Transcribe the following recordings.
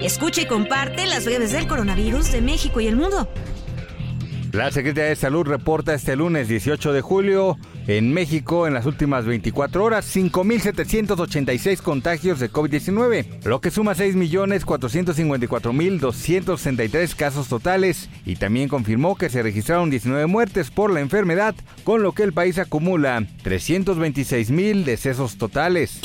Escucha y comparte las breves del coronavirus de México y el mundo. La Secretaría de Salud reporta este lunes 18 de julio en México en las últimas 24 horas 5.786 contagios de COVID-19, lo que suma 6.454.263 casos totales y también confirmó que se registraron 19 muertes por la enfermedad, con lo que el país acumula 326.000 decesos totales.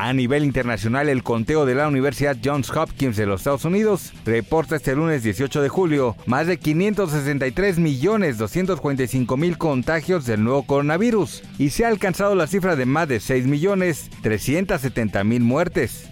A nivel internacional, el conteo de la Universidad Johns Hopkins de los Estados Unidos reporta este lunes 18 de julio más de 563 millones 245 mil contagios del nuevo coronavirus y se ha alcanzado la cifra de más de 6 millones 370 mil muertes.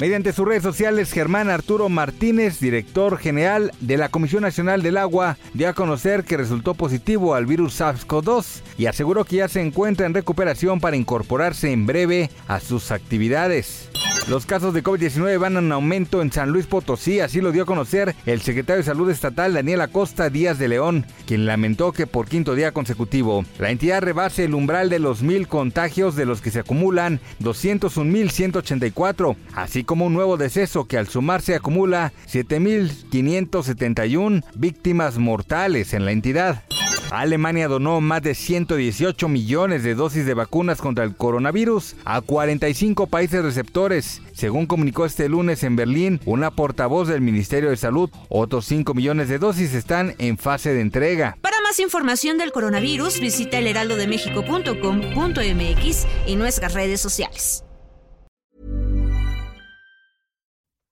Mediante sus redes sociales, Germán Arturo Martínez, director general de la Comisión Nacional del Agua, dio a conocer que resultó positivo al virus SARS-CoV-2 y aseguró que ya se encuentra en recuperación para incorporarse en breve a sus actividades. Los casos de COVID-19 van en aumento en San Luis Potosí, así lo dio a conocer el secretario de Salud Estatal Daniel Acosta Díaz de León, quien lamentó que por quinto día consecutivo la entidad rebase el umbral de los mil contagios de los que se acumulan 201.184, así como un nuevo deceso que al sumarse acumula 7.571 víctimas mortales en la entidad. Alemania donó más de 118 millones de dosis de vacunas contra el coronavirus a 45 países receptores, según comunicó este lunes en Berlín una portavoz del Ministerio de Salud. Otros 5 millones de dosis están en fase de entrega. Para más información del coronavirus, visita elheraldodemexico.com.mx y nuestras redes sociales.